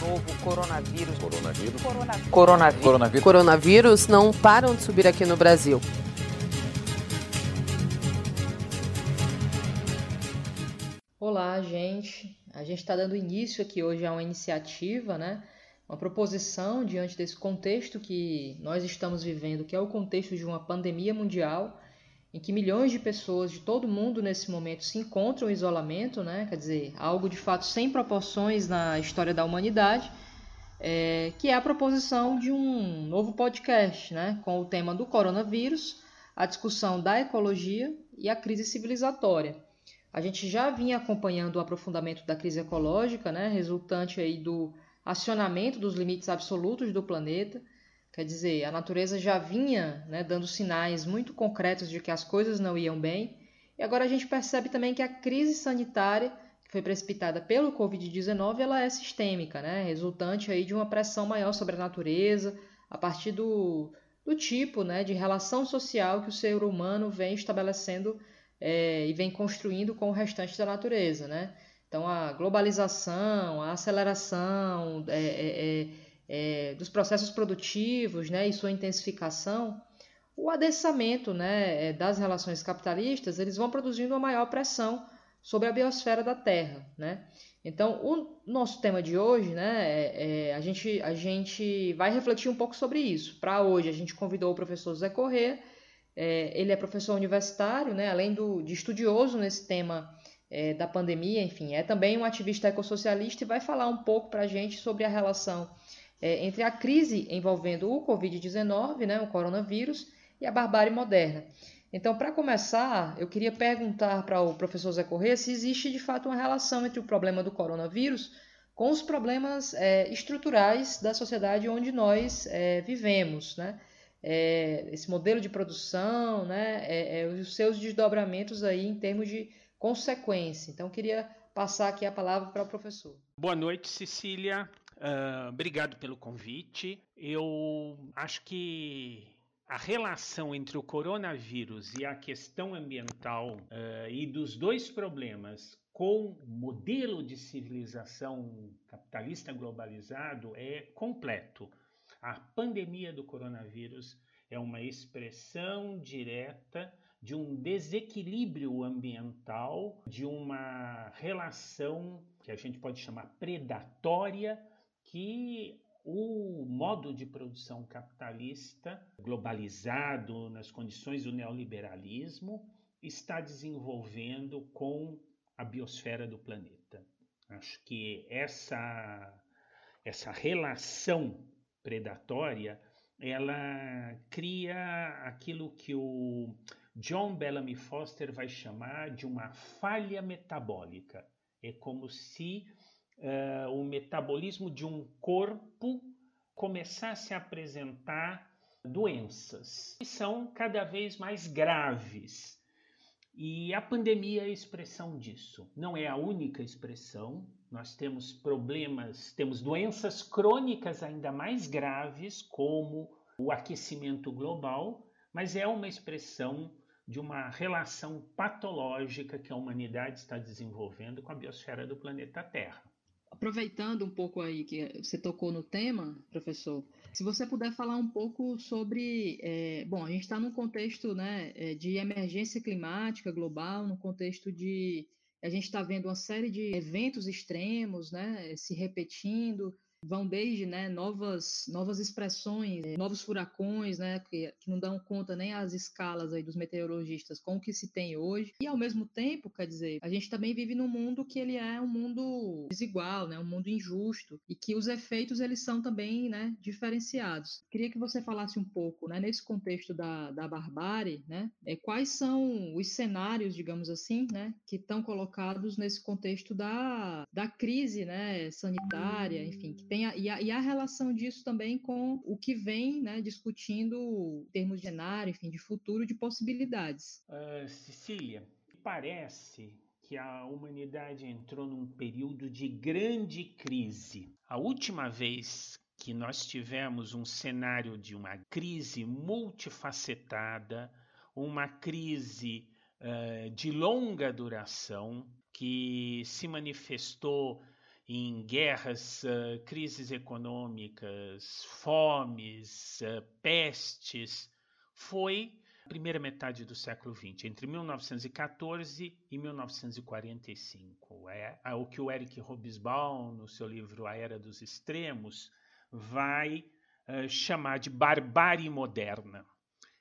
Novo coronavírus. Coronavírus. Coronavírus. Coronavírus. Coronavírus. Coronavírus não param de subir aqui no Brasil. Olá, gente. A gente está dando início aqui hoje a uma iniciativa, né? Uma proposição diante desse contexto que nós estamos vivendo, que é o contexto de uma pandemia mundial, em que milhões de pessoas de todo mundo nesse momento se encontram em isolamento, né? Quer dizer, algo de fato sem proporções na história da humanidade, é, que é a proposição de um novo podcast, né? Com o tema do coronavírus, a discussão da ecologia e a crise civilizatória. A gente já vinha acompanhando o aprofundamento da crise ecológica, né, resultante aí do acionamento dos limites absolutos do planeta. Quer dizer, a natureza já vinha né, dando sinais muito concretos de que as coisas não iam bem. E agora a gente percebe também que a crise sanitária, que foi precipitada pelo Covid-19, ela é sistêmica, né, resultante aí de uma pressão maior sobre a natureza, a partir do, do tipo né, de relação social que o ser humano vem estabelecendo é, e vem construindo com o restante da natureza, né? Então, a globalização, a aceleração é, é, é, dos processos produtivos né, e sua intensificação, o adensamento né, das relações capitalistas, eles vão produzindo uma maior pressão sobre a biosfera da Terra. Né? Então, o nosso tema de hoje, né, a, gente, a gente vai refletir um pouco sobre isso. Para hoje, a gente convidou o professor Zé Corrêa, é, ele é professor universitário, né, além do, de estudioso nesse tema é, da pandemia, enfim, é também um ativista ecossocialista e vai falar um pouco para a gente sobre a relação é, entre a crise envolvendo o Covid-19, né, o coronavírus, e a barbárie moderna. Então, para começar, eu queria perguntar para o professor Zé Corrêa se existe de fato uma relação entre o problema do coronavírus com os problemas é, estruturais da sociedade onde nós é, vivemos, né? é, esse modelo de produção, né, é, é, os seus desdobramentos aí em termos de consequência. Então, queria passar aqui a palavra para o professor. Boa noite, Cecília. Uh, obrigado pelo convite. Eu acho que a relação entre o coronavírus e a questão ambiental uh, e dos dois problemas com o modelo de civilização capitalista globalizado é completo. A pandemia do coronavírus é uma expressão direta de um desequilíbrio ambiental, de uma relação que a gente pode chamar predatória, que o modo de produção capitalista, globalizado nas condições do neoliberalismo, está desenvolvendo com a biosfera do planeta. Acho que essa, essa relação predatória, ela cria aquilo que o John Bellamy Foster vai chamar de uma falha metabólica. É como se uh, o metabolismo de um corpo começasse a apresentar doenças que são cada vez mais graves. E a pandemia é a expressão disso. Não é a única expressão, nós temos problemas, temos doenças crônicas ainda mais graves, como o aquecimento global, mas é uma expressão de uma relação patológica que a humanidade está desenvolvendo com a biosfera do planeta Terra. Aproveitando um pouco aí que você tocou no tema, professor, se você puder falar um pouco sobre. É, bom, a gente está num contexto né, é, de emergência climática global, no contexto de a gente está vendo uma série de eventos extremos né, se repetindo, vão desde né, novas, novas expressões, eh, novos furacões, né, que, que, não dão conta nem as escalas aí dos meteorologistas com o que se tem hoje. E ao mesmo tempo, quer dizer, a gente também vive num mundo que ele é um mundo desigual, né, um mundo injusto e que os efeitos eles são também né, diferenciados. Queria que você falasse um pouco, né, nesse contexto da, da barbárie, né, é, quais são os cenários, digamos assim, né, que estão colocados nesse contexto da, da crise, né, sanitária, enfim, que tem a, e, a, e, a, relação disso também com o que vem né, discutindo em termos de cenário, enfim, de futuro, de possibilidades. Uh, Cecília, parece que a humanidade entrou num período de grande crise. A última vez que nós tivemos um cenário de uma crise multifacetada, uma crise uh, de longa duração, que se manifestou em guerras, uh, crises econômicas, fomes, uh, pestes, foi a primeira metade do século XX, entre 1914 e 1945. É, é o que o Eric Hobsbawm, no seu livro A Era dos Extremos, vai uh, chamar de barbárie moderna.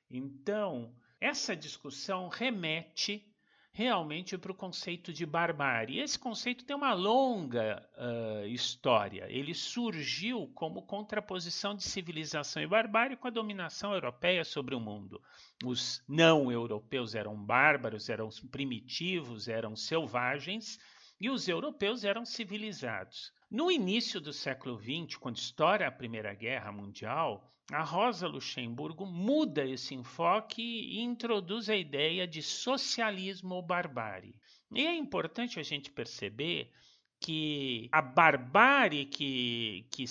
Então, essa discussão remete realmente para o conceito de barbárie. Esse conceito tem uma longa uh, história. Ele surgiu como contraposição de civilização e barbárie com a dominação europeia sobre o mundo. Os não europeus eram bárbaros, eram primitivos, eram selvagens, e os europeus eram civilizados. No início do século XX, quando estoura a Primeira Guerra Mundial, a Rosa Luxemburgo muda esse enfoque e introduz a ideia de socialismo ou barbárie. E é importante a gente perceber que a barbárie que, que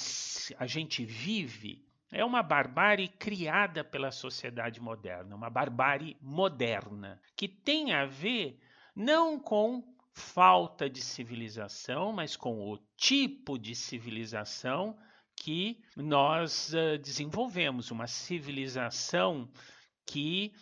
a gente vive é uma barbárie criada pela sociedade moderna, uma barbárie moderna, que tem a ver não com falta de civilização, mas com o tipo de civilização que nós uh, desenvolvemos, uma civilização que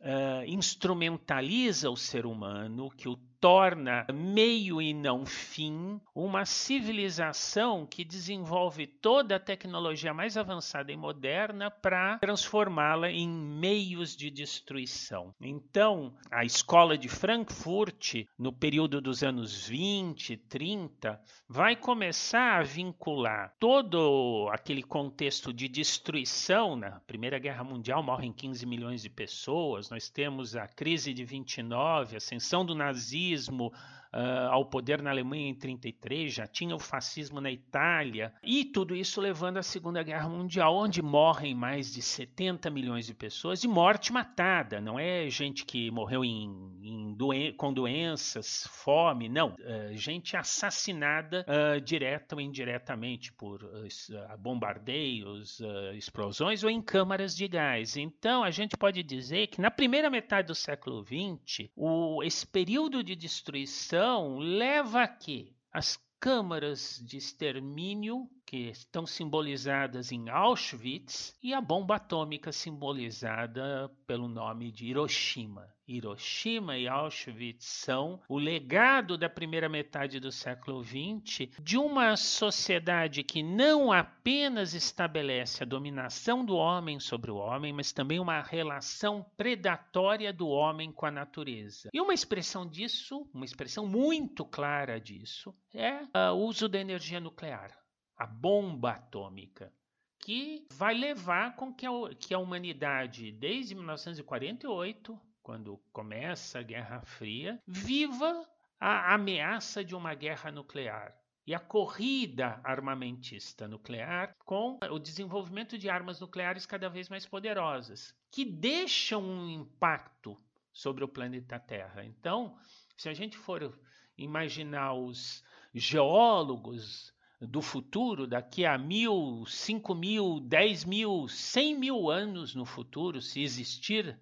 uh, instrumentaliza o ser humano, que o torna meio e não fim, uma civilização que desenvolve toda a tecnologia mais avançada e moderna para transformá-la em meios de destruição. Então, a escola de Frankfurt, no período dos anos 20, 30, vai começar a vincular todo aquele contexto de destruição. Na Primeira Guerra Mundial morrem 15 milhões de pessoas, nós temos a crise de 29, a ascensão do nazismo fascismo uh, ao poder na Alemanha em 33, já tinha o fascismo na Itália, e tudo isso levando à Segunda Guerra Mundial, onde morrem mais de 70 milhões de pessoas, e morte matada, não é gente que morreu em, em doen com doenças, fome, não, uh, gente assassinada uh, direta ou indiretamente por uh, bombardeios, explosões ou em câmaras de gás. Então, a gente pode dizer que na primeira metade do século XX, o, esse período de destruição então, leva que as câmaras de extermínio que estão simbolizadas em Auschwitz e a bomba atômica simbolizada pelo nome de Hiroshima. Hiroshima e Auschwitz são o legado da primeira metade do século XX de uma sociedade que não apenas estabelece a dominação do homem sobre o homem, mas também uma relação predatória do homem com a natureza. E uma expressão disso, uma expressão muito clara disso, é o uso da energia nuclear, a bomba atômica que vai levar com que a, que a humanidade, desde 1948, quando começa a Guerra Fria, viva a ameaça de uma guerra nuclear e a corrida armamentista nuclear com o desenvolvimento de armas nucleares cada vez mais poderosas, que deixam um impacto sobre o planeta Terra. Então, se a gente for imaginar os geólogos do futuro, daqui a mil, cinco mil, dez mil, cem mil anos no futuro, se existir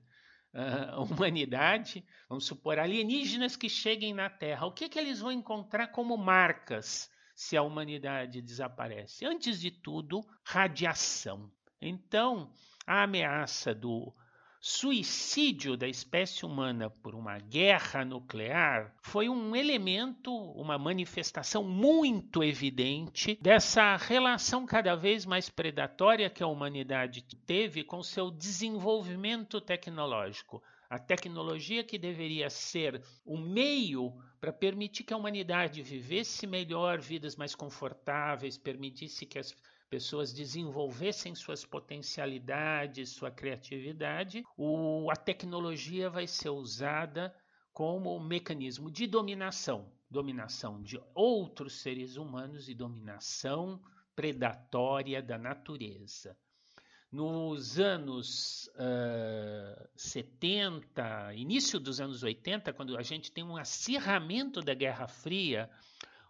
uh, humanidade, vamos supor, alienígenas que cheguem na Terra, o que, que eles vão encontrar como marcas se a humanidade desaparece? Antes de tudo, radiação. Então, a ameaça do suicídio da espécie humana por uma guerra nuclear foi um elemento, uma manifestação muito evidente dessa relação cada vez mais predatória que a humanidade teve com seu desenvolvimento tecnológico. A tecnologia que deveria ser o meio para permitir que a humanidade vivesse melhor, vidas mais confortáveis, permitisse que as pessoas desenvolvessem suas potencialidades, sua criatividade, o, a tecnologia vai ser usada como mecanismo de dominação dominação de outros seres humanos e dominação predatória da natureza. Nos anos uh, 70, início dos anos 80, quando a gente tem um acirramento da Guerra Fria,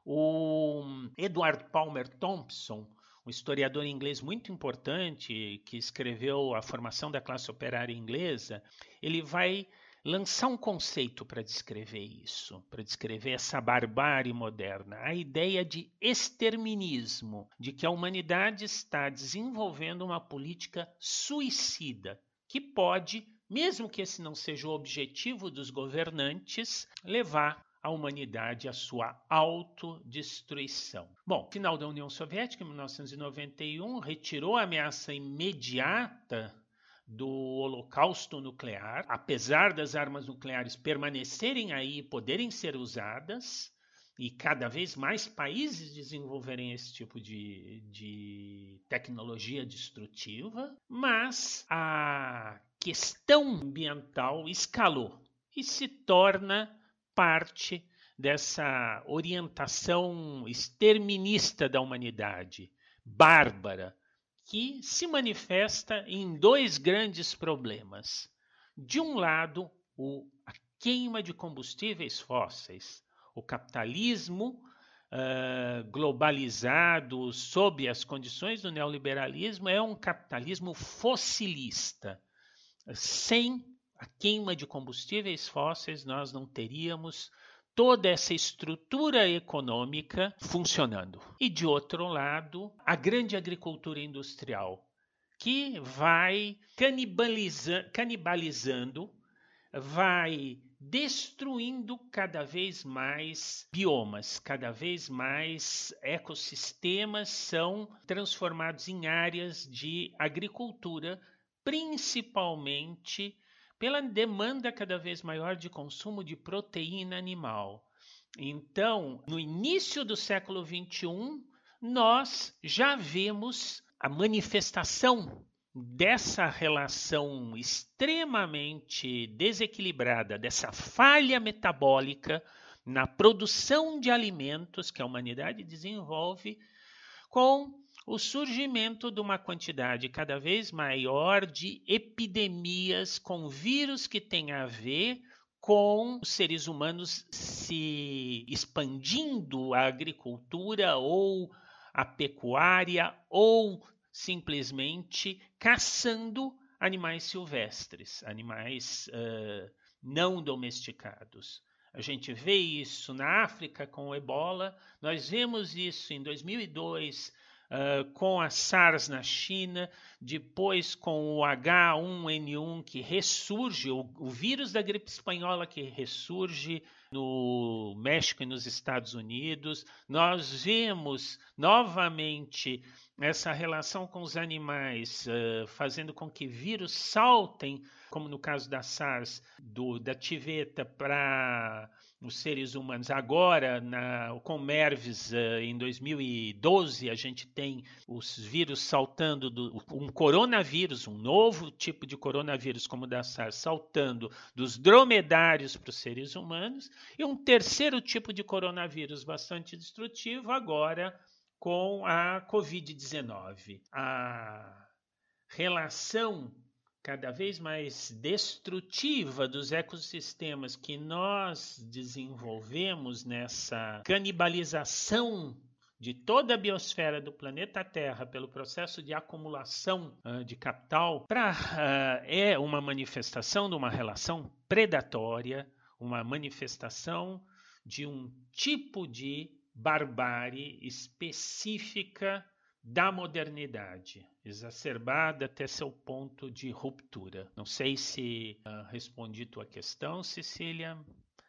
o Edward Palmer Thompson, um historiador inglês muito importante que escreveu A Formação da Classe Operária Inglesa, ele vai lançar um conceito para descrever isso, para descrever essa barbárie moderna, a ideia de exterminismo, de que a humanidade está desenvolvendo uma política suicida, que pode, mesmo que esse não seja o objetivo dos governantes, levar a humanidade à sua autodestruição. Bom, final da União Soviética, em 1991, retirou a ameaça imediata do holocausto nuclear, apesar das armas nucleares permanecerem aí e poderem ser usadas, e cada vez mais países desenvolverem esse tipo de, de tecnologia destrutiva, mas a questão ambiental escalou e se torna parte dessa orientação exterminista da humanidade, bárbara, que se manifesta em dois grandes problemas. De um lado, o, a queima de combustíveis fósseis, o capitalismo uh, globalizado sob as condições do neoliberalismo é um capitalismo fossilista. Sem a queima de combustíveis fósseis, nós não teríamos toda essa estrutura econômica funcionando. E de outro lado, a grande agricultura industrial, que vai canibaliza canibalizando, vai destruindo cada vez mais biomas, cada vez mais ecossistemas são transformados em áreas de agricultura, principalmente pela demanda cada vez maior de consumo de proteína animal. Então, no início do século XXI, nós já vemos a manifestação dessa relação extremamente desequilibrada, dessa falha metabólica na produção de alimentos que a humanidade desenvolve com o surgimento de uma quantidade cada vez maior de epidemias com vírus que têm a ver com os seres humanos se expandindo a agricultura ou a pecuária ou simplesmente caçando animais silvestres, animais uh, não domesticados. A gente vê isso na África com o ebola, nós vemos isso em 2002 uh, com a SARS na China, depois com o H1N1 que ressurge, o, o vírus da gripe espanhola que ressurge no México e nos Estados Unidos. Nós vemos novamente essa relação com os animais, uh, fazendo com que vírus saltem, como no caso da SARS, do, da tiveta para os seres humanos. Agora, na, com MERVS, uh, em 2012, a gente tem os vírus saltando, do, um coronavírus, um novo tipo de coronavírus, como o da SARS, saltando dos dromedários para os seres humanos, e um terceiro tipo de coronavírus bastante destrutivo, agora com a Covid-19. A relação cada vez mais destrutiva dos ecossistemas que nós desenvolvemos nessa canibalização de toda a biosfera do planeta Terra pelo processo de acumulação uh, de capital pra, uh, é uma manifestação de uma relação predatória, uma manifestação de um tipo de barbárie específica da modernidade, exacerbada até seu ponto de ruptura. Não sei se uh, respondi tua questão, Cecília.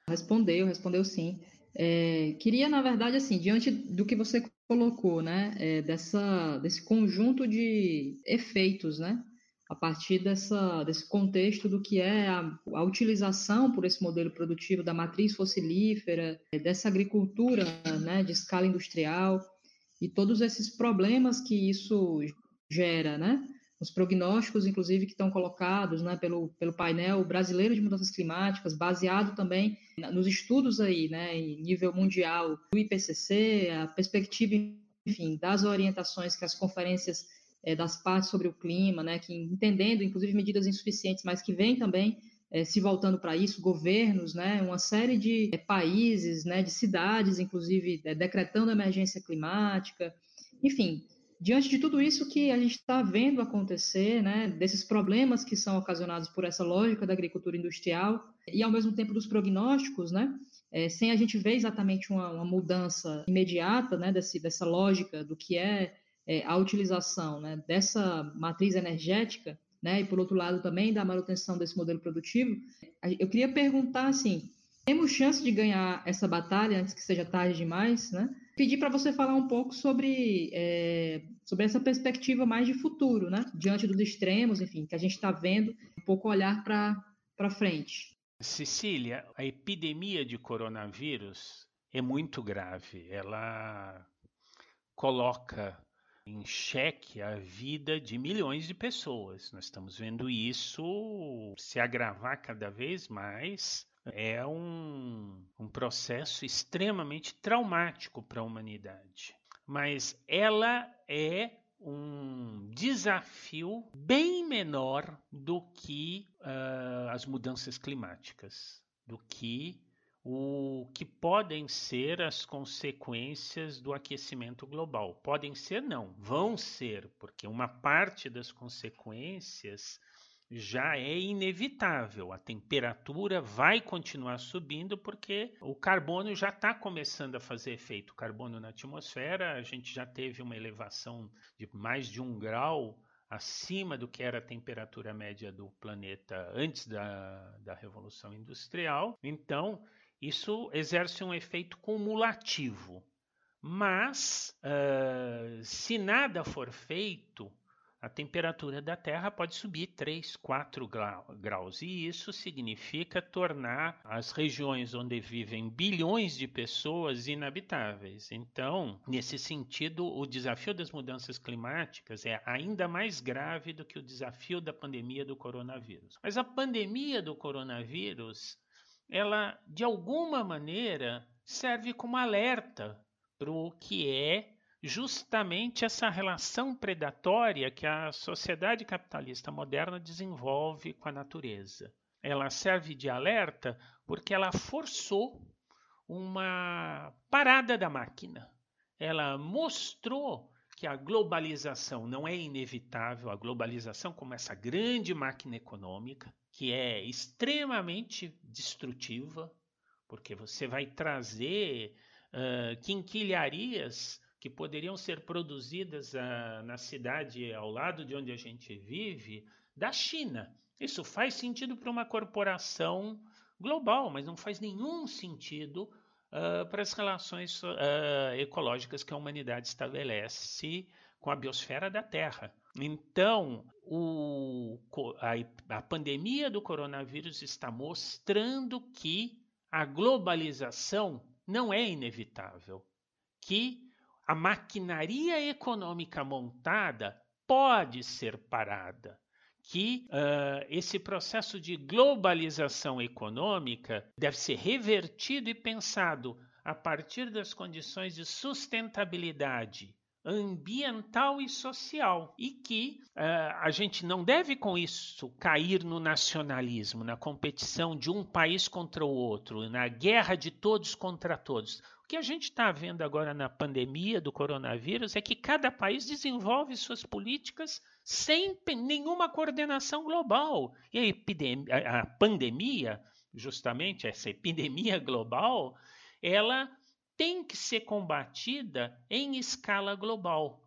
Respondeu, respondeu sim. É, queria, na verdade, assim, diante do que você colocou, né, é, dessa, desse conjunto de efeitos, né, a partir dessa, desse contexto do que é a, a, utilização por esse modelo produtivo da matriz fossilífera, é, dessa agricultura né, de escala industrial, e todos esses problemas que isso gera, né? Os prognósticos, inclusive, que estão colocados né, pelo, pelo painel brasileiro de mudanças climáticas, baseado também nos estudos aí, né, em nível mundial do IPCC, a perspectiva, enfim, das orientações que as conferências é, das partes sobre o clima, né, que entendendo, inclusive, medidas insuficientes, mas que vêm também é, se voltando para isso, governos, né, uma série de é, países, né, de cidades, inclusive, é, decretando emergência climática, enfim, diante de tudo isso que a gente está vendo acontecer, né, desses problemas que são ocasionados por essa lógica da agricultura industrial e ao mesmo tempo dos prognósticos, né, é, sem a gente ver exatamente uma, uma mudança imediata, né, desse, dessa lógica do que é, é a utilização, né, dessa matriz energética, né, e por outro lado também da manutenção desse modelo produtivo, eu queria perguntar assim, temos chance de ganhar essa batalha antes que seja tarde demais, né? Pedir para você falar um pouco sobre, é, sobre essa perspectiva mais de futuro, né? Diante dos extremos, enfim, que a gente está vendo, um pouco olhar para frente. Cecília, a epidemia de coronavírus é muito grave. Ela coloca em xeque a vida de milhões de pessoas. Nós estamos vendo isso se agravar cada vez mais é um, um processo extremamente traumático para a humanidade. Mas ela é um desafio bem menor do que uh, as mudanças climáticas, do que o que podem ser as consequências do aquecimento global. Podem ser, não, vão ser, porque uma parte das consequências já é inevitável. A temperatura vai continuar subindo porque o carbono já está começando a fazer efeito. O carbono na atmosfera, a gente já teve uma elevação de mais de um grau acima do que era a temperatura média do planeta antes da, da Revolução Industrial. Então, isso exerce um efeito cumulativo. Mas, uh, se nada for feito, a temperatura da Terra pode subir 3, 4 graus, e isso significa tornar as regiões onde vivem bilhões de pessoas inabitáveis. Então, nesse sentido, o desafio das mudanças climáticas é ainda mais grave do que o desafio da pandemia do coronavírus. Mas a pandemia do coronavírus, ela de alguma maneira serve como alerta para o que é justamente essa relação predatória que a sociedade capitalista moderna desenvolve com a natureza. Ela serve de alerta porque ela forçou uma parada da máquina. Ela mostrou que a globalização não é inevitável, a globalização como essa grande máquina econômica, que é extremamente destrutiva, porque você vai trazer uh, quinquilharias que poderiam ser produzidas ah, na cidade ao lado de onde a gente vive, da China. Isso faz sentido para uma corporação global, mas não faz nenhum sentido uh, para as relações uh, ecológicas que a humanidade estabelece com a biosfera da Terra. Então, o, a, a pandemia do coronavírus está mostrando que a globalização não é inevitável, que a maquinaria econômica montada pode ser parada, que uh, esse processo de globalização econômica deve ser revertido e pensado a partir das condições de sustentabilidade ambiental e social e que uh, a gente não deve com isso cair no nacionalismo, na competição de um país contra o outro, na guerra de todos contra todos que a gente está vendo agora na pandemia do coronavírus é que cada país desenvolve suas políticas sem nenhuma coordenação global. E a, a pandemia, justamente essa epidemia global, ela tem que ser combatida em escala global,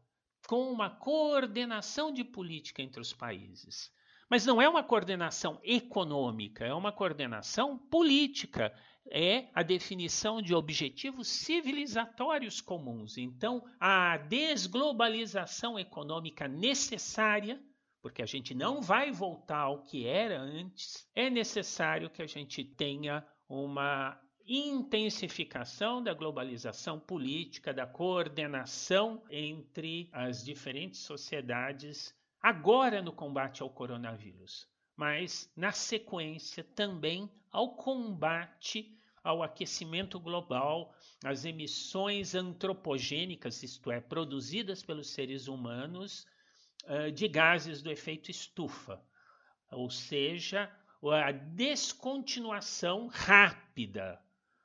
com uma coordenação de política entre os países. Mas não é uma coordenação econômica, é uma coordenação política é a definição de objetivos civilizatórios comuns. Então, a desglobalização econômica necessária, porque a gente não vai voltar ao que era antes, é necessário que a gente tenha uma intensificação da globalização política, da coordenação entre as diferentes sociedades, agora no combate ao coronavírus mas na sequência também ao combate ao aquecimento global, às emissões antropogênicas, isto é, produzidas pelos seres humanos, de gases do efeito estufa, ou seja, a descontinuação rápida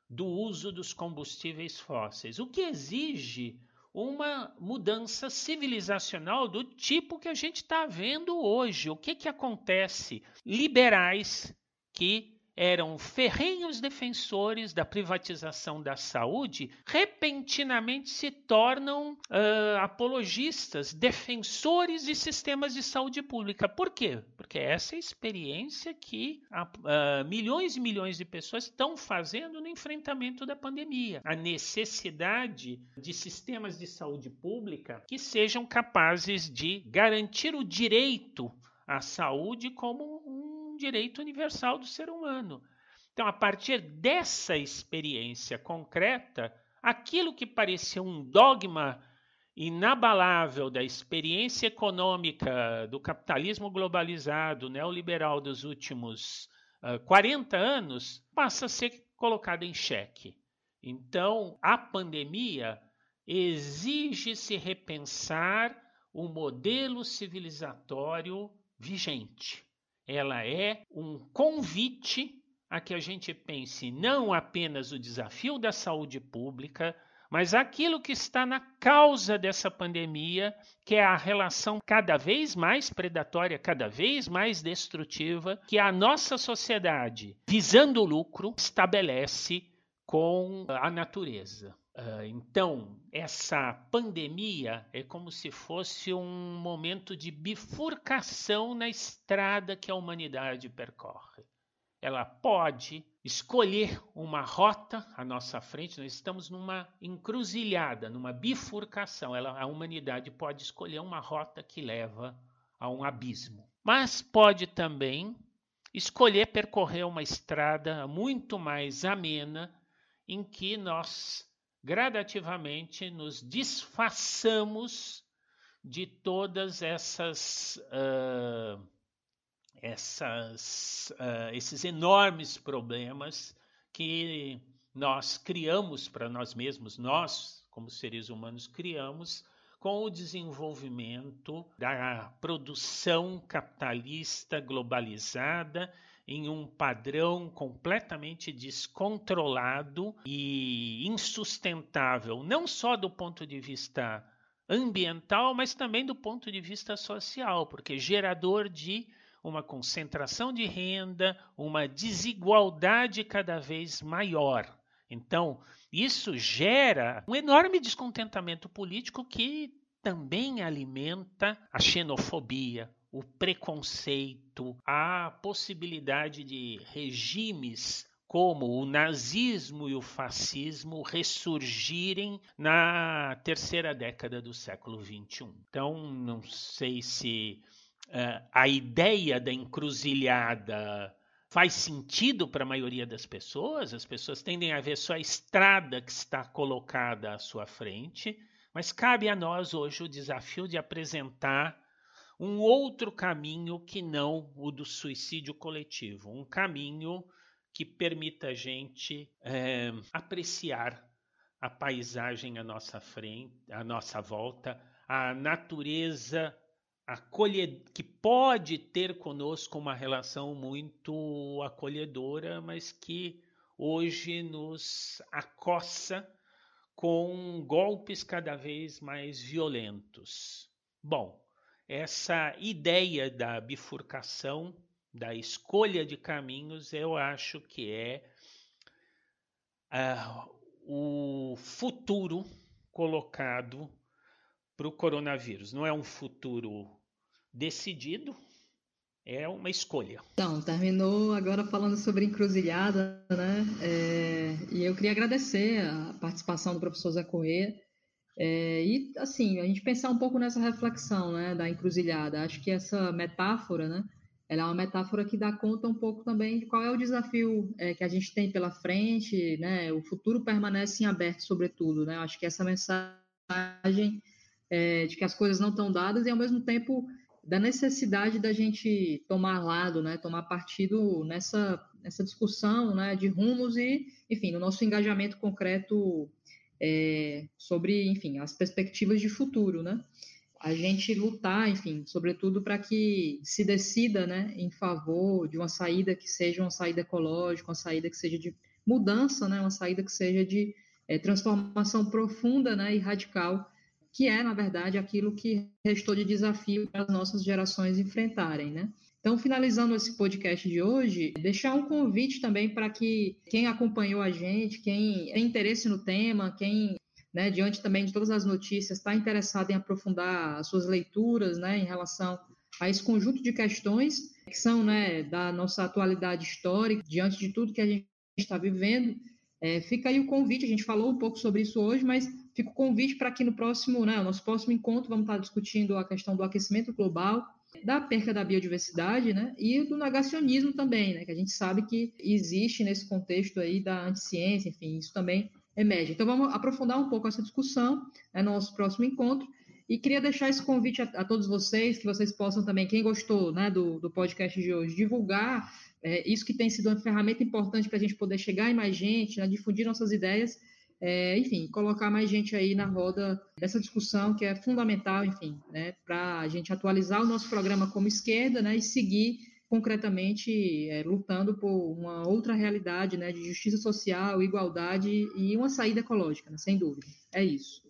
do uso dos combustíveis fósseis, o que exige uma mudança civilizacional do tipo que a gente está vendo hoje. O que, que acontece? Liberais que eram ferrenhos defensores da privatização da saúde, repentinamente se tornam uh, apologistas, defensores de sistemas de saúde pública. Por quê? Porque essa é a experiência que uh, milhões e milhões de pessoas estão fazendo no enfrentamento da pandemia. A necessidade de sistemas de saúde pública que sejam capazes de garantir o direito à saúde como um direito universal do ser humano. Então, a partir dessa experiência concreta, aquilo que parecia um dogma inabalável da experiência econômica do capitalismo globalizado neoliberal dos últimos uh, ah, 40 anos passa a ser colocado em xeque. Então, a pandemia exige se repensar o modelo civilizatório vigente ela é um convite a que a gente pense não apenas o desafio da saúde pública, mas aquilo que está na causa dessa pandemia, que é a relação cada vez mais predatória, cada vez mais destrutiva, que a nossa sociedade, visando o lucro, estabelece com a natureza. Ah, então, essa pandemia é como se fosse um momento de bifurcação na estrada que a humanidade percorre. Ela pode escolher uma rota à nossa frente, nós estamos numa encruzilhada, numa bifurcação. Ela, a humanidade pode escolher uma rota que leva a um abismo. Mas pode também escolher percorrer uma estrada muito mais amena, em que nós gradativamente nos desfaçamos de todas essas, uh, essas uh, esses enormes problemas que nós criamos para nós mesmos, nós, como seres humanos, criamos com o desenvolvimento da produção capitalista globalizada em um padrão completamente descontrolado e insustentável, não só do ponto de vista ambiental, mas também do ponto de vista social, porque gerador de uma concentração de renda, uma desigualdade cada vez maior. Então, isso gera um enorme descontentamento político que também alimenta a xenofobia, o preconceito, a possibilidade de regimes como o nazismo e o fascismo ressurgirem na terceira década do século XXI. Então, não sei se uh, a ideia da encruzilhada faz sentido para a maioria das pessoas, as pessoas tendem a ver só a estrada que está colocada à sua frente, mas cabe a nós hoje o desafio de apresentar um outro caminho que não o do suicídio coletivo, um caminho que permita a gente é, apreciar a paisagem à nossa frente, à nossa volta, a natureza que pode ter conosco uma relação muito acolhedora, mas que hoje nos acossa com golpes cada vez mais violentos. Bom, essa ideia da bifurcação, da escolha de caminhos, eu acho que é uh, o futuro colocado para o coronavírus. Não é um futuro decidido, é uma escolha. Então, terminou agora falando sobre encruzilhada, né? É, e eu queria agradecer a participação do professor Zé Corrêa. É, e, assim, a gente pensar um pouco nessa reflexão né, da encruzilhada. Acho que essa metáfora, né, ela é uma metáfora que dá conta um pouco também de qual é o desafio é, que a gente tem pela frente, né, o futuro permanece em aberto, sobretudo. Né? Acho que essa mensagem é, de que as coisas não estão dadas e, ao mesmo tempo, da necessidade da gente tomar lado, né, tomar partido nessa, nessa discussão né, de rumos e, enfim, no nosso engajamento concreto é, sobre, enfim, as perspectivas de futuro, né? A gente lutar, enfim, sobretudo para que se decida, né, em favor de uma saída que seja uma saída ecológica, uma saída que seja de mudança, né, uma saída que seja de é, transformação profunda, né, e radical que é, na verdade, aquilo que restou de desafio para as nossas gerações enfrentarem, né? Então, finalizando esse podcast de hoje, deixar um convite também para que quem acompanhou a gente, quem tem interesse no tema, quem, né, diante também de todas as notícias, está interessado em aprofundar as suas leituras né, em relação a esse conjunto de questões que são né, da nossa atualidade histórica, diante de tudo que a gente está vivendo, é, fica aí o convite, a gente falou um pouco sobre isso hoje, mas fica o convite para que no próximo, né, nosso próximo encontro, vamos estar discutindo a questão do aquecimento global, da perca da biodiversidade, né, e do negacionismo também, né, que a gente sabe que existe nesse contexto aí da anticiência, enfim, isso também emerge. Então vamos aprofundar um pouco essa discussão né, no nosso próximo encontro, e queria deixar esse convite a, a todos vocês, que vocês possam também, quem gostou né, do, do podcast de hoje, divulgar é, isso que tem sido uma ferramenta importante para a gente poder chegar em mais gente, né, difundir nossas ideias, é, enfim, colocar mais gente aí na roda dessa discussão que é fundamental, enfim, né, para a gente atualizar o nosso programa como esquerda né, e seguir concretamente é, lutando por uma outra realidade né, de justiça social, igualdade e uma saída ecológica, né, sem dúvida. É isso.